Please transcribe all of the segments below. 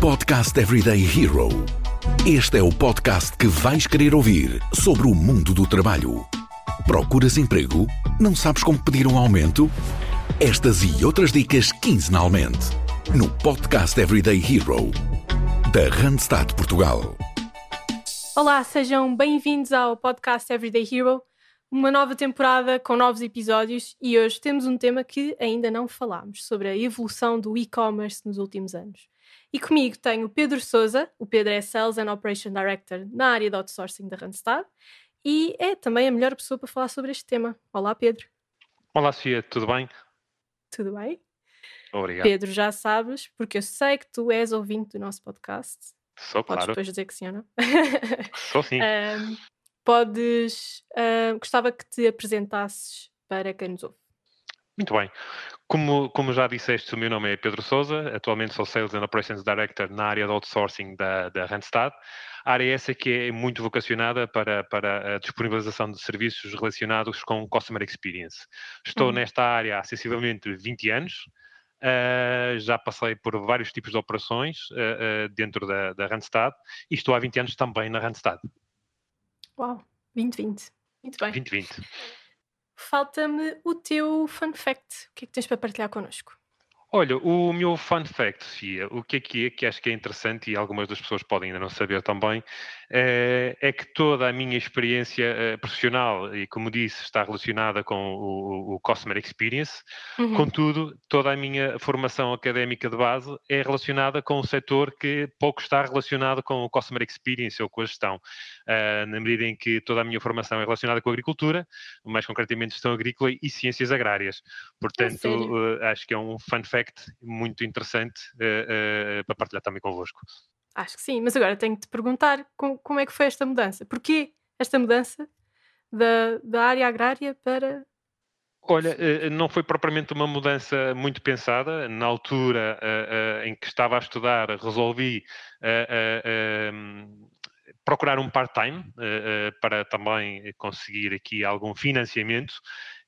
Podcast Everyday Hero. Este é o podcast que vais querer ouvir sobre o mundo do trabalho. Procuras emprego? Não sabes como pedir um aumento? Estas e outras dicas quinzenalmente no Podcast Everyday Hero da Randstad Portugal. Olá, sejam bem-vindos ao podcast Everyday Hero, uma nova temporada com novos episódios e hoje temos um tema que ainda não falámos sobre a evolução do e-commerce nos últimos anos. E comigo tenho o Pedro Souza, o Pedro é Sales and Operation Director na área de outsourcing da Randstad e é também a melhor pessoa para falar sobre este tema. Olá, Pedro. Olá, Sofia, tudo bem? Tudo bem? Obrigado. Pedro, já sabes, porque eu sei que tu és ouvinte do nosso podcast. Sou, Podes claro. depois dizer que sim ou não. Sou sim. Ahm, podes. ahm, gostava que te apresentasses para quem nos ouve. Muito bem. Como, como já disseste, o meu nome é Pedro Souza, atualmente sou Sales and Operations Director na área de outsourcing da, da Randstad. A área essa que é muito vocacionada para, para a disponibilização de serviços relacionados com Customer Experience. Estou Uhum. nesta área há sensivelmente 20 anos. Ah, já passei por vários tipos de operações ah, ah, dentro da, da Randstad e estou há 20 anos também na Randstad. Uau, 2020. Muito bem. 2020. Falta-me o teu fun fact. O que é que tens para partilhar connosco? Olha, o meu fun fact, Sofia, o que é que é, que acho que é interessante e algumas das pessoas podem ainda não saber também, eh, é que toda a minha experiência eh, profissional, e como disse, está relacionada com o, o- Customer Experience, Uhum. contudo, toda a minha formação académica de base é relacionada com um setor que pouco está relacionado com o Customer Experience ou com a gestão, Ah, na medida em que toda a minha formação é relacionada com a agricultura, mais concretamente gestão agrícola e ciências agrárias. Portanto, sério? eh, acho que é um fun fact muito interessante eh, eh, para partilhar também convosco. Acho que sim, mas agora tenho que te perguntar com- como é que foi esta mudança. Porquê esta mudança da, da área agrária para. Olha, eh, não foi propriamente uma mudança muito pensada. Na altura eh, eh, em que estava a estudar, resolvi em, procurar um part-time para também conseguir aqui algum financiamento.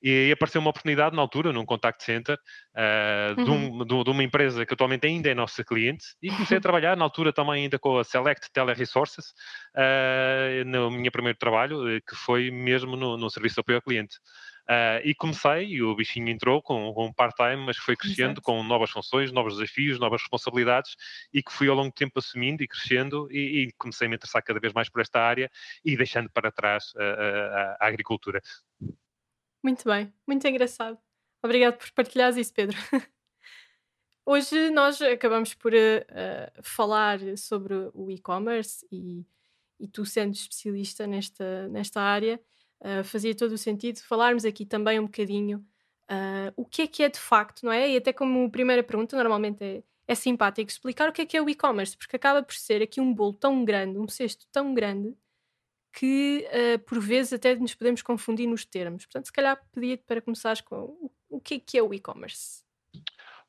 E apareceu uma oportunidade na altura, num contact center, eh, de, um- de um- de uma empresa que atualmente ainda é nossa cliente, e comecei a trabalhar na altura também ainda com a Select Teleresources, eh, no meu primeiro trabalho, eh, que foi mesmo no, no serviço de apoio ao cliente. Ah, e comecei, e o bichinho entrou com, com um part-time, mas foi crescendo Exato. com novas funções, novos desafios, novas responsabilidades, e que fui ao longo do tempo assumindo e crescendo, e, e comecei a me interessar cada vez mais por esta área e deixando para trás a, a- a agricultura. Muito bem, muito engraçado. Obrigado por partilhares isso, Pedro. Hoje nós acabamos por eh, falar sobre o e-commerce e, e tu sendo especialista nesta, nesta área, eh, fazia todo o sentido falarmos aqui também um bocadinho ah, o que é que é de facto, não é? E até como primeira pergunta, normalmente é, é simpático explicar o que é que é o e-commerce, porque acaba por ser aqui um bolo tão grande, um cesto tão grande, que ah, por vezes até nos podemos confundir nos termos. Portanto, se calhar pedia-te para começares com o, o que é que é o e-commerce.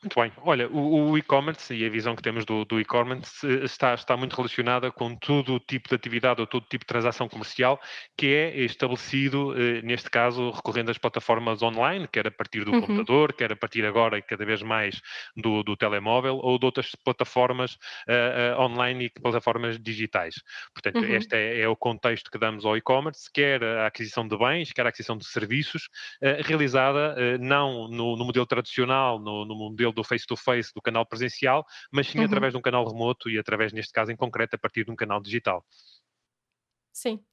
Muito bem. Olha, o, o e-commerce e a visão que temos do, do e-commerce eh, está, está muito relacionada com todo o tipo de atividade ou todo tipo de transação comercial que é estabelecido, eh, neste caso, recorrendo às plataformas online, quer a partir do Uhum. computador, quer a partir agora e cada vez mais do, do telemóvel ou de outras plataformas eh, eh, online e plataformas digitais. Portanto, Uhum. este é, é o contexto que damos ao e-commerce, quer a aquisição de bens, quer a aquisição de serviços, eh, realizada não no, no modelo tradicional, no, no modelo do face-to-face, do canal presencial, mas sim Uhum. através de um canal remoto e através, neste caso em concreto, a partir de um canal digital. Sim.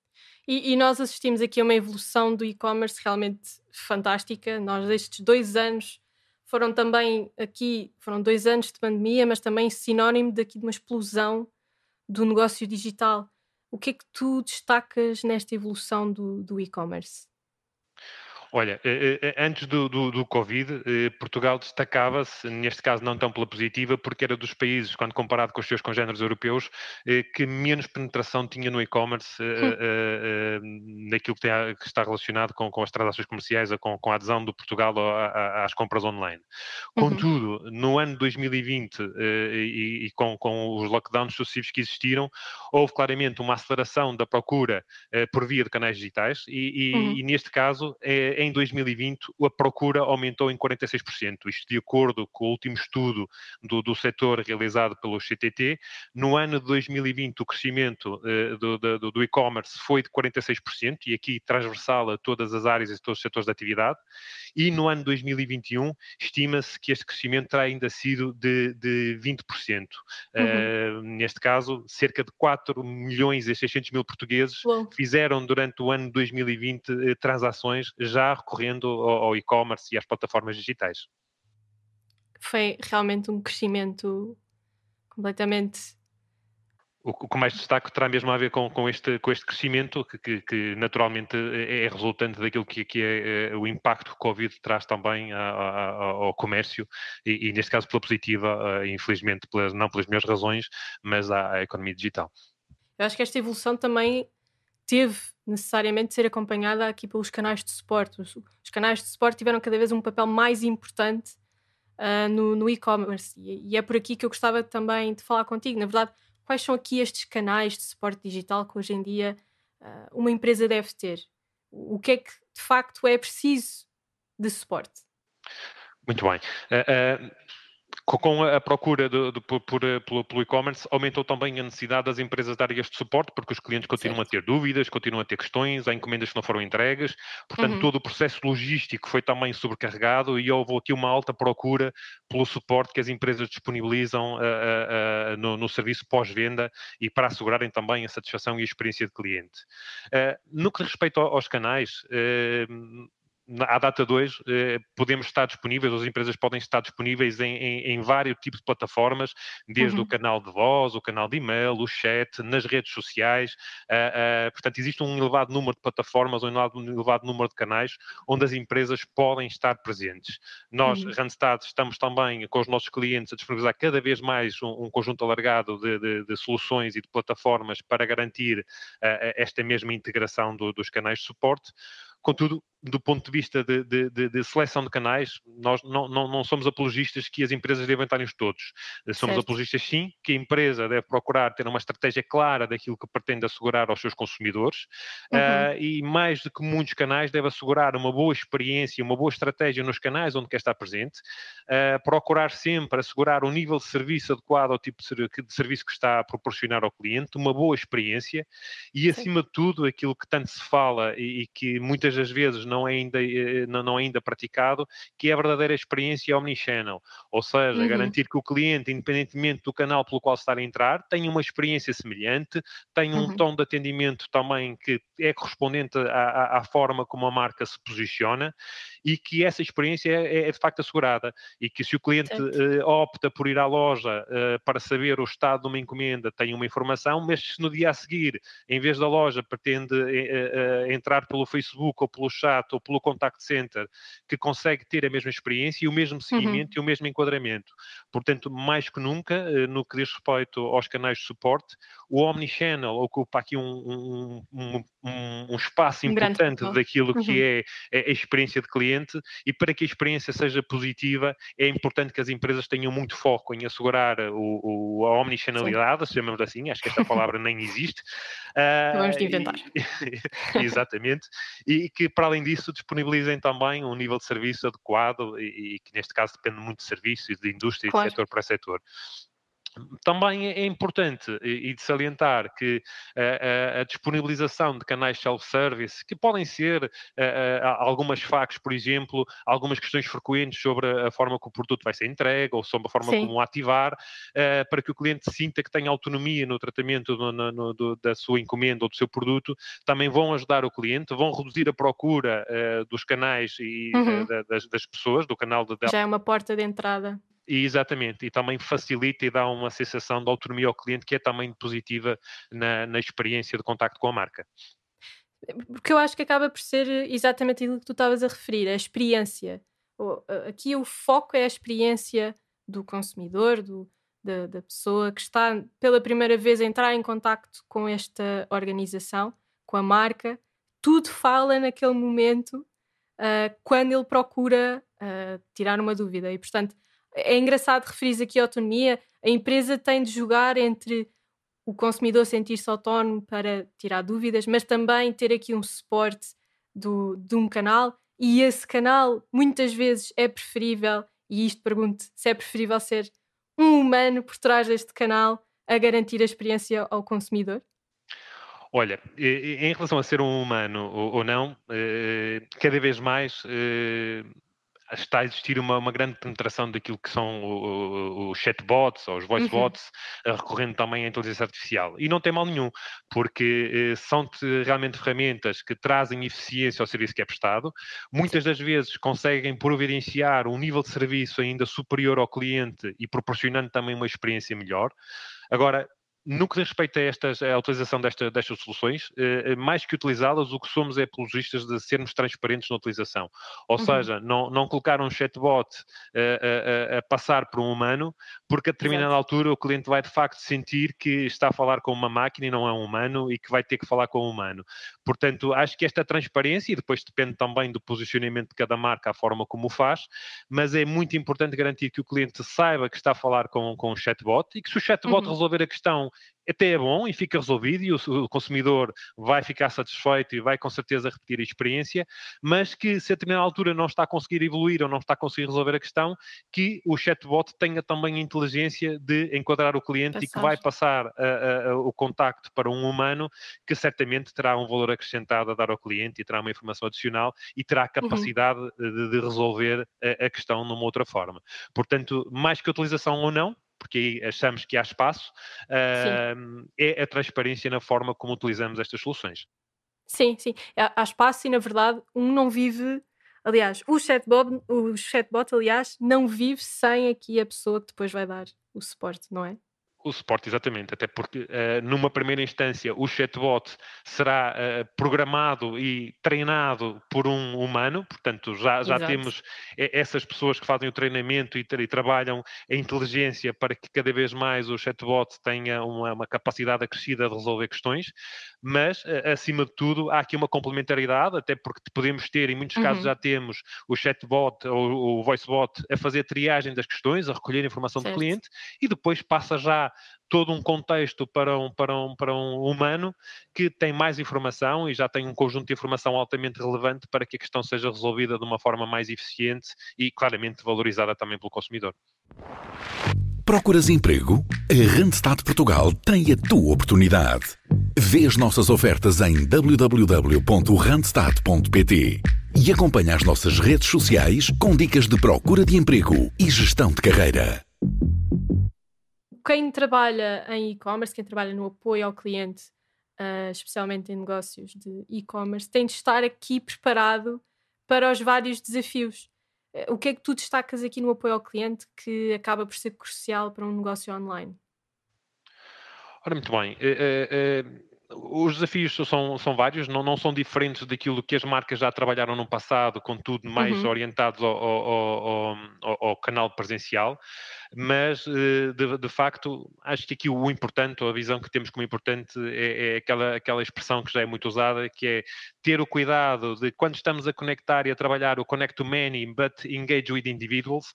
E, e nós assistimos aqui a uma evolução do e-commerce realmente fantástica. Nós, estes dois anos, foram também aqui, foram dois anos de pandemia, mas também sinónimo daqui de uma explosão do negócio digital. O que é que tu destacas nesta evolução do, do e-commerce? Olha, eh, eh, antes do, do, do Covid, eh, Portugal destacava-se, neste caso não tão pela positiva, porque era dos países, quando comparado com os seus congêneres europeus, eh, que menos penetração tinha no e-commerce, eh, Hum. eh, eh, naquilo que, tem que está relacionado com, com as transações comerciais, com, com a adesão do Portugal às compras online. Uhum. Contudo, no ano 2020 eh, e, e com, com os lockdowns sucessivos que existiram, houve claramente uma aceleração da procura eh, por via de canais digitais e, e- Uhum. e neste caso é, em 2020 a procura aumentou em 46%, isto de acordo com o último estudo do, do setor realizado pelo CTT. No ano de 2020 o crescimento uh, do, do, do e-commerce foi de 46% e aqui transversal a todas as áreas e todos os setores de atividade e no ano 2021 estima-se que este crescimento terá ainda sido de, de 20%. Uhum. Uh, neste caso, cerca de 4 milhões e 600 mil portugueses Uou. fizeram durante o ano de 2020 uh, transações já recorrendo ao, ao e-commerce e às plataformas digitais. Foi realmente um crescimento completamente o que mais destaco terá mesmo a ver com, com, este, com este crescimento, que, que, que naturalmente é, é resultante daquilo que, que é, é, o impacto que o Covid traz também a, a, ao comércio, e, e, neste caso pela positiva, infelizmente pelas, não pelas minhas razões, mas à, à, economia digital. Eu acho que esta evolução também teve necessariamente ser acompanhada aqui pelos canais de suporte. Os, os canais de suporte tiveram cada vez um papel mais importante uh, no, no e-commerce, e, e é por aqui que eu gostava também de falar contigo. Na verdade, quais são aqui estes canais de suporte digital que hoje em dia uh, uma empresa deve ter? O que é que de facto é preciso de suporte? Muito bem. Uh, com a procura de, de, por, por, pelo, pelo e-commerce, aumentou também a necessidade das empresas darem este suporte, porque os clientes continuam certo. a ter dúvidas, continuam a ter questões, há encomendas que não foram entregues, portanto, uhum. todo o processo logístico foi também sobrecarregado e houve aqui uma alta procura pelo suporte que as empresas disponibilizam uh, uh, uh, no, no, serviço pós-venda e para assegurarem também a satisfação e a experiência de cliente. no que respeita aos canais, à data 2, eh, podemos estar disponíveis, as empresas podem estar disponíveis em, em, em vários tipos de plataformas, desde uhum. o canal de voz, o canal de e-mail, o chat, nas redes sociais. Uh, uh, portanto, existe um elevado número de plataformas, um elevado, um elevado, número de canais onde as empresas podem estar presentes. Nós, uhum. Randstad, estamos também com os nossos clientes a disponibilizar cada vez mais um, um conjunto alargado de, de, de, soluções e de plataformas para garantir uh, esta mesma integração do, dos canais de suporte. Contudo, do ponto de vista de, de, de, de seleção de canais, nós não, não, não, somos apologistas que as empresas devem estar nos todos. Somos certo. apologistas, sim, que a empresa deve procurar ter uma estratégia clara daquilo que pretende assegurar aos seus consumidores uhum. uh, e, mais do que muitos canais, deve assegurar uma boa experiência, uma boa estratégia nos canais onde quer estar presente, uh, procurar sempre assegurar um nível de serviço adequado ao tipo de serviço que está a proporcionar ao cliente, uma boa experiência e, acima de tudo, aquilo que tanto se fala e, e que muitas das vezes não é ainda, eh, não, não é ainda praticado, que é a verdadeira experiência omnichannel. Ou seja, uhum. garantir que o cliente, independentemente do canal pelo qual está a entrar, tenha uma experiência semelhante, tenha um uhum. tom de atendimento também que é correspondente à, à, forma como a marca se posiciona e que essa experiência é, é de facto assegurada e que se o cliente uh, opta por ir à loja uh, para saber o estado de uma encomenda, tem uma informação, mas se no dia a seguir, em vez da loja, pretende uh, entrar pelo Facebook ou pelo chat ou pelo contact center, que consegue ter a mesma experiência e o mesmo uhum. seguimento uhum. e o mesmo enquadramento. Portanto, mais que nunca, no que diz respeito aos canais de suporte, o Omnichannel ocupa aqui um, um, um, um espaço um importante daquilo uhum. que é, é a experiência de cliente e para que a experiência seja positiva é importante que as empresas tenham muito foco em assegurar o, o a omnichannelidade, se chamamos assim, acho que esta palavra nem existe. Uh, Vamos de inventar. E, exatamente. E que, para além disso, disponibilizem também um nível de serviço adequado e, e que, neste caso, depende muito de serviços, de indústria claro. e de setor para setor. Também é, importante e de salientar que a, a, disponibilização de canais self-service, que podem ser a, algumas FAQs, por exemplo, algumas questões frequentes sobre a forma que o produto vai ser entregue ou sobre a forma Sim. como o ativar, uh, para que o cliente sinta que tem autonomia no tratamento no, no, no, do, da sua encomenda ou do seu produto, também vão ajudar o cliente, vão reduzir a procura uh, dos canais e uhum. uh, das, das, pessoas, do canal de... Já é uma porta de entrada. E, exatamente, e também facilita e dá uma sensação de autonomia ao cliente que é também positiva na, na experiência de contacto com a marca. Porque eu acho que acaba por ser exatamente aquilo que tu estavas a referir, a experiência. Aqui o foco é a experiência do consumidor, do, da, da, pessoa que está pela primeira vez a entrar em contacto com esta organização, com a marca. Tudo fala naquele momento uh, quando ele procura uh, tirar uma dúvida. E, portanto, é engraçado referir aqui a autonomia. A empresa tem de jogar entre o consumidor sentir-se autónomo para tirar dúvidas, mas também ter aqui um suporte do, de um canal e esse canal muitas vezes é preferível, e isto pergunto se é preferível ser um humano por trás deste canal a garantir a experiência ao consumidor? Olha, em relação a ser um humano ou não, eh, cada vez mais eh, está a existir uma, uma, grande penetração daquilo que são os chatbots ou os voicebots, uhum. recorrendo também à inteligência artificial. E não tem mal nenhum, porque eh, são realmente ferramentas que trazem eficiência ao serviço que é prestado, muitas das vezes conseguem providenciar um nível de serviço ainda superior ao cliente e proporcionando também uma experiência melhor. Agora, no que diz respeito a, estas, a utilização desta, destas soluções, eh, mais que utilizá-las, o que somos é apologistas de sermos transparentes na utilização. Ou uhum. seja, não, não colocar um chatbot eh, a, a, a, passar por um humano, porque a determinada Exato. altura o cliente vai de facto sentir que está a falar com uma máquina e não é um humano e que vai ter que falar com um humano. Portanto, acho que esta transparência, e depois depende também do posicionamento de cada marca, a forma como o faz, mas é muito importante garantir que o cliente saiba que está a falar com, com um chatbot e que se o chatbot uhum. resolver a questão até é bom e fica resolvido e o, consumidor vai ficar satisfeito e vai com certeza repetir a experiência, mas que se a determinada altura não está a conseguir evoluir ou não está a conseguir resolver a questão, que o chatbot tenha também a inteligência de enquadrar o cliente Passar. e que vai passar a, a, o contacto para um humano que certamente terá um valor acrescentado a dar ao cliente e terá uma informação adicional e terá a uhum. capacidade uhum. de, de, resolver a, a questão numa outra forma. Portanto, mais que a utilização ou não, porque achamos que há espaço, uh, é a transparência na forma como utilizamos estas soluções. Sim, sim. Há espaço e, na verdade, um não vive. Aliás, o chatbot, o chatbot, aliás, não vive sem aqui a pessoa que depois vai dar o suporte, não é? O suporte, exatamente, até porque uh, numa primeira instância o chatbot será uh, programado e treinado por um humano, portanto já, já temos essas pessoas que fazem o treinamento e, e, trabalham a inteligência para que cada vez mais o chatbot tenha uma, uma capacidade acrescida de resolver questões, mas uh, acima de tudo há aqui uma complementaridade, até porque podemos ter, em muitos casos uhum. já temos o chatbot ou o voicebot a fazer triagem das questões, a recolher informação certo. do cliente e depois passa já todo um contexto para um, para, um, para um humano que tem mais informação e já tem um conjunto de informação altamente relevante para que a questão seja resolvida de uma forma mais eficiente e claramente valorizada também pelo consumidor. Procuras emprego? A Randstad Portugal tem a tua oportunidade. Vê as nossas ofertas em www.randstad.pt e acompanha as nossas redes sociais com dicas de procura de emprego e gestão de carreira quem trabalha em e-commerce, quem trabalha no apoio ao cliente, uh, especialmente em negócios de e-commerce, tem de estar aqui preparado para os vários desafios. Uh, o que é que tu destacas aqui no apoio ao cliente que acaba por ser crucial para um negócio online? Ora, muito bem. Uh, os desafios são, são vários, não, não são diferentes daquilo que as marcas já trabalharam no passado, contudo mais uhum. orientados ao, ao, ao, ao, canal presencial mas eh, de, de, facto acho que aqui o importante, ou a visão que temos como importante é, é, aquela, aquela expressão que já é muito usada, que é ter o cuidado de quando estamos a conectar e a trabalhar o connect to many, but engage with individuals,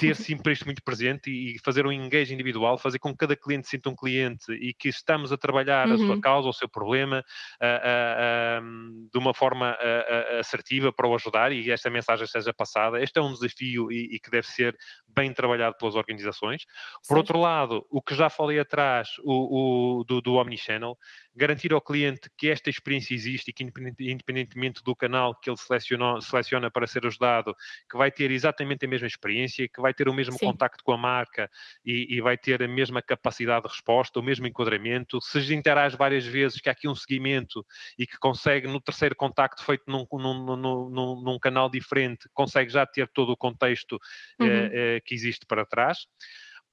ter sempre isto muito presente e fazer um engage individual, fazer com que cada cliente sinta um cliente e que estamos a trabalhar uhum. a sua uhum. causa, seu problema, de uma forma assertiva para o ajudar e esta mensagem seja passada. Este é um desafio e, e que deve ser bem trabalhado pelas organizações organizações. Por Sim. outro lado, o que já falei atrás, o, o do, do Omnichannel, garantir ao cliente que esta experiência existe e que, independentemente do canal que ele seleciona para ser ajudado, que vai ter exatamente a mesma experiência, que vai ter o mesmo Sim. contacto com a marca e, e, vai ter a mesma capacidade de resposta, o mesmo enquadramento. Se interage várias vezes, que há aqui um seguimento e que consegue, no terceiro contacto feito num, num, num, num canal diferente, consegue já ter todo o contexto uhum. eh, eh, que existe para trás.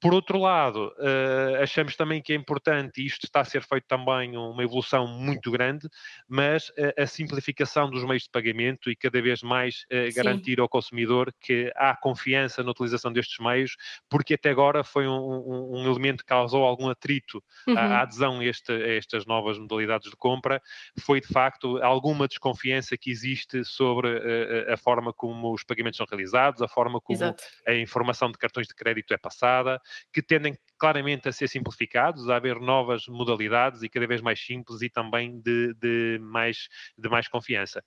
Por outro lado, uh, achamos também que é importante, e isto está a ser feito também uma evolução muito grande, mas a, a simplificação dos meios de pagamento e cada vez mais uh, garantir ao consumidor que há confiança na utilização destes meios, porque até agora foi um, um, um elemento que causou algum atrito uhum. à, à adesão a, este, a, estas novas modalidades de compra, foi de facto alguma desconfiança que existe sobre uh, a forma como os pagamentos são realizados, a forma como Exato. a informação de cartões de crédito é passada, que tendem claramente a ser simplificados, a haver novas modalidades e cada vez mais simples e também de, de, mais, de mais confiança.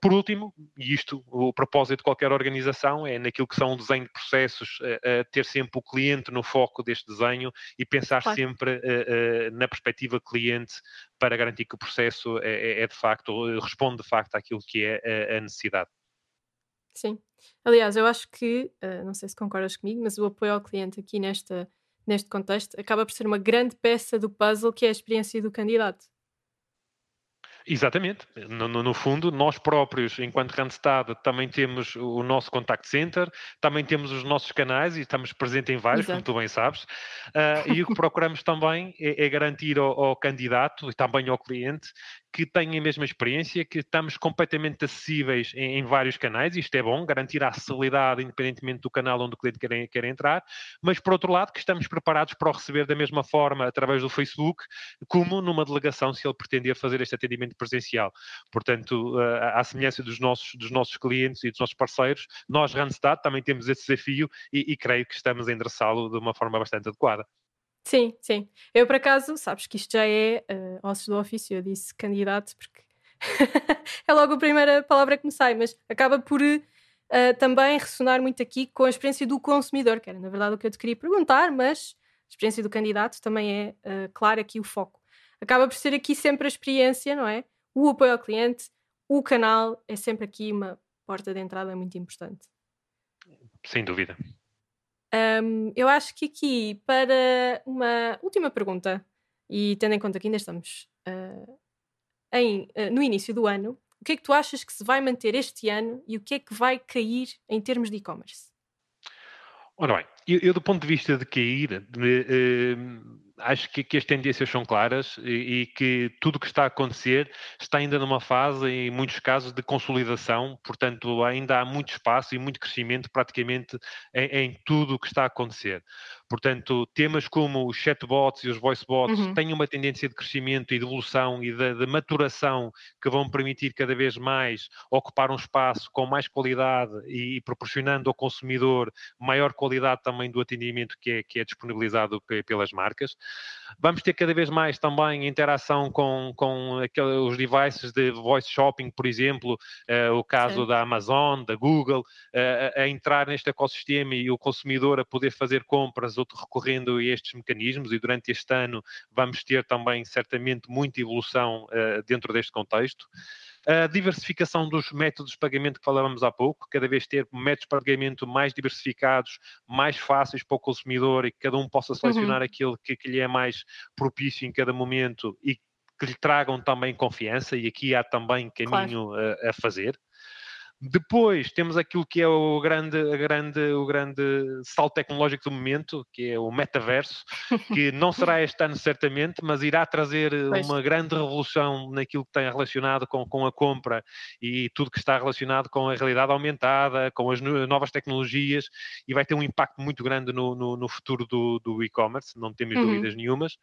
Por último, e isto, o propósito de qualquer organização é naquilo que são o desenho de processos, uh, uh, ter sempre o cliente no foco deste desenho e pensar claro. sempre uh, na perspectiva cliente para garantir que o processo é, é, é de facto, responde de facto àquilo que é a necessidade. Sim. Aliás, eu acho que, não sei se concordas comigo, mas o apoio ao cliente aqui nesta neste contexto, acaba por ser uma grande peça do puzzle que é a experiência do candidato. Exatamente. No, no, no, fundo, nós próprios, enquanto Randstad, também temos o nosso contact center, também temos os nossos canais e estamos presentes em vários, Exato. como tu bem sabes. Uh, e o que procuramos também é, é garantir ao, ao, candidato e também ao cliente que têm a mesma experiência, que estamos completamente acessíveis em, em, vários canais, isto é bom, garantir a acessibilidade independentemente do canal onde o cliente quer, quer entrar, mas por outro lado que estamos preparados para o receber da mesma forma através do Facebook, como numa delegação se ele pretender fazer este atendimento presencial. Portanto, à semelhança dos nossos, dos nossos clientes e dos nossos parceiros, nós, Randstad, também temos esse desafio e, e creio que estamos a endereçá-lo de uma forma bastante adequada. Sim, sim. Eu, por acaso, sabes que isto já é uh, ossos do ofício, eu disse candidato porque é logo a primeira palavra que me sai, mas acaba por uh, também ressonar muito aqui com a experiência do consumidor, que era na verdade o que eu te queria perguntar, mas a experiência do candidato também é, uh, claro, aqui o foco. Acaba por ser aqui sempre a experiência, não é? O apoio ao cliente, o canal é sempre aqui uma porta de entrada muito importante. Sem dúvida. Um, eu acho que aqui, para uma última pergunta, e tendo em conta que ainda estamos uh, em, uh, no início do ano, o que é que tu achas que se vai manter este ano e o que é que vai cair em termos de e-commerce? Ora bem, eu, eu, do ponto de vista de cair, de, uh, acho que, que, as tendências são claras e, e que tudo o que está a acontecer está ainda numa fase, em muitos casos, de consolidação, portanto, ainda há muito espaço e muito crescimento praticamente em, em tudo o que está a acontecer. Portanto, temas como os chatbots e os voicebots uhum. têm uma tendência de crescimento e de evolução e de, de, maturação que vão permitir cada vez mais ocupar um espaço com mais qualidade e, e proporcionando ao consumidor maior qualidade também do atendimento que é, que é disponibilizado pelas marcas. Vamos ter cada vez mais também interação com, com aqueles, os devices de voice shopping, por exemplo, uh, o caso Sim. da Amazon, da Google, uh, a entrar neste ecossistema e o consumidor a poder fazer compras recorrendo a estes mecanismos e durante este ano vamos ter também certamente muita evolução uh, dentro deste contexto. A diversificação dos métodos de pagamento que falávamos há pouco, cada vez ter métodos de pagamento mais diversificados, mais fáceis para o consumidor e que cada um possa selecionar uhum. aquilo que, que lhe é mais propício em cada momento e que lhe tragam também confiança, e aqui há também caminho claro. a, a fazer. Depois temos aquilo que é o grande, grande, o grande salto tecnológico do momento, que é o metaverso, que não será este ano certamente, mas irá trazer pois. uma grande revolução naquilo que tem relacionado com, com a compra e tudo que está relacionado com a realidade aumentada, com as novas tecnologias, e vai ter um impacto muito grande no, no, no futuro do, do e-commerce, não temos uhum. dúvidas nenhumas.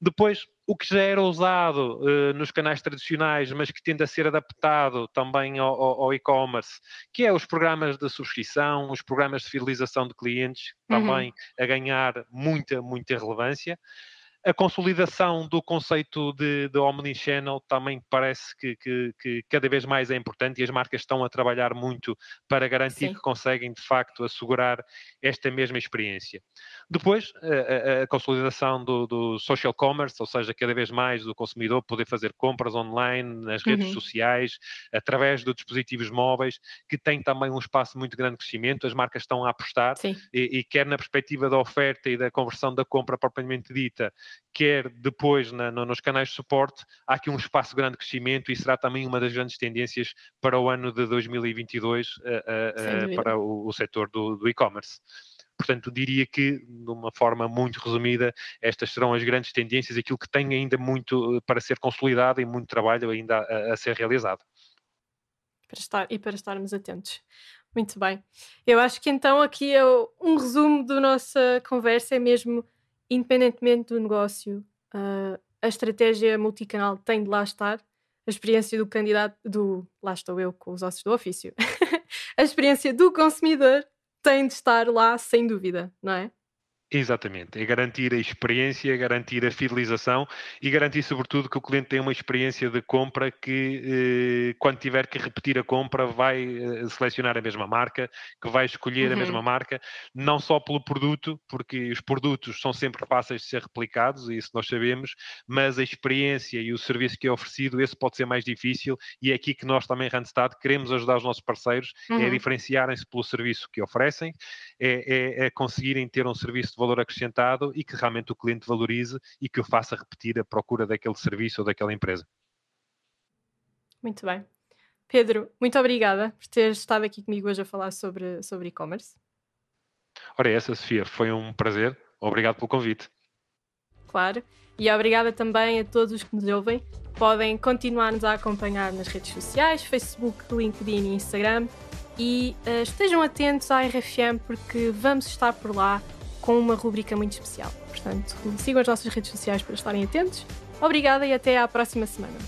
Depois, o que já era usado uh, nos canais tradicionais, mas que tende a ser adaptado também ao, ao, ao e-commerce, que é os programas de subscrição, os programas de fidelização de clientes, uhum. também a ganhar muita, muita relevância. A consolidação do conceito de, de omnichannel também parece que, que, que, cada vez mais é importante e as marcas estão a trabalhar muito para garantir Sim. que conseguem, de facto, assegurar esta mesma experiência. Depois, a, a, a consolidação do, do, social commerce, ou seja, cada vez mais o consumidor poder fazer compras online, nas redes uhum. sociais, através de dispositivos móveis, que tem também um espaço muito grande de crescimento. As marcas estão a apostar e, e quer na perspectiva da oferta e da conversão da compra propriamente dita, quer depois na, no, nos canais de suporte, há aqui um espaço de grande crescimento e será também uma das grandes tendências para o ano de 2022 uh, uh, para o, o setor do, do e-commerce. Portanto, diria que, de uma forma muito resumida, estas serão as grandes tendências, aquilo que tem ainda muito eh, para ser consolidado e muito trabalho ainda a, a ser realizado. Para estar, e para estarmos atentos. Muito bem. Eu acho que então aqui é um resumo da nossa conversa, é mesmo independentemente do negócio, uh, a estratégia multicanal tem de lá estar. A experiência do candidato, do lá estou eu com os ossos do ofício, a experiência do consumidor tem de estar lá sem dúvida, não é? Exatamente, é garantir a experiência, garantir a fidelização e garantir, sobretudo, que o cliente tenha uma experiência de compra que, eh, quando tiver que repetir a compra, vai eh, selecionar a mesma marca, que vai escolher uhum. a mesma marca, não só pelo produto, porque os produtos são sempre fáceis de ser replicados, e isso nós sabemos, mas a experiência e o serviço que é oferecido, esse pode ser mais difícil, e é aqui que nós também, Randstad, queremos ajudar os nossos parceiros é uhum. é diferenciarem-se pelo serviço que oferecem, é, é, é conseguirem ter um serviço valor acrescentado e que realmente o cliente valorize e que o faça repetir a procura daquele serviço ou daquela empresa. Muito bem. Pedro, muito obrigada por ter estado aqui comigo hoje a falar sobre, sobre e-commerce. Ora, é essa, Sofia, foi um prazer. Obrigado pelo convite. Claro. E obrigada também a todos os que nos ouvem. Podem continuar-nos a acompanhar nas redes sociais, Facebook, LinkedIn e Instagram. E uh, estejam atentos à RFM porque vamos estar por lá com uma rubrica muito especial. Portanto, sigam as nossas redes sociais para estarem atentos. Obrigada e até à próxima semana.